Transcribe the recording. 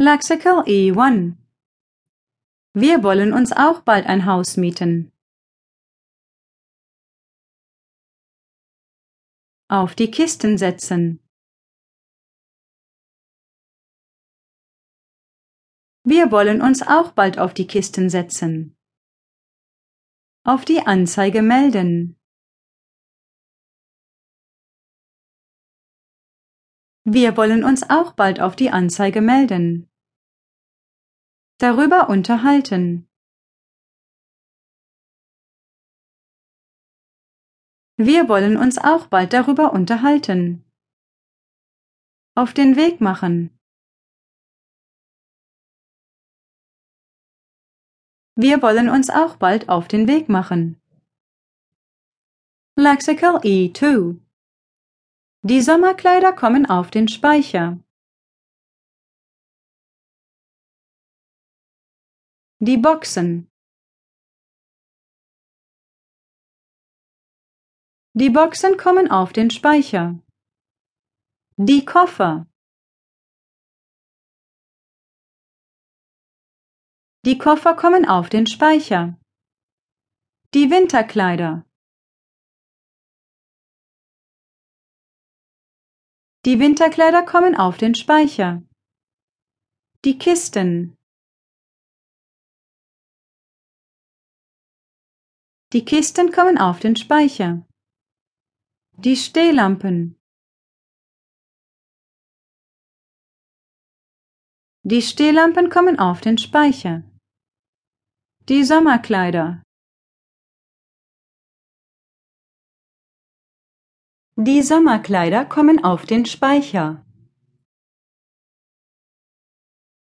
Lexical E1 Wir wollen uns auch bald ein Haus mieten. Auf die Kisten setzen. Wir wollen uns auch bald auf die Kisten setzen. Auf die Anzeige melden. Wir wollen uns auch bald auf die Anzeige melden. Darüber unterhalten. Wir wollen uns auch bald darüber unterhalten. Auf den Weg machen. Wir wollen uns auch bald auf den Weg machen. Lexical E2 Die Sommerkleider kommen auf den Speicher. Die Boxen Die Boxen kommen auf den Speicher. Die Koffer Die Koffer kommen auf den Speicher. Die Winterkleider. Die Winterkleider kommen auf den Speicher. Die Kisten. Die Kisten kommen auf den Speicher. Die Stehlampen. Die Stehlampen kommen auf den Speicher. Die Sommerkleider. Die Sommerkleider kommen auf den Speicher.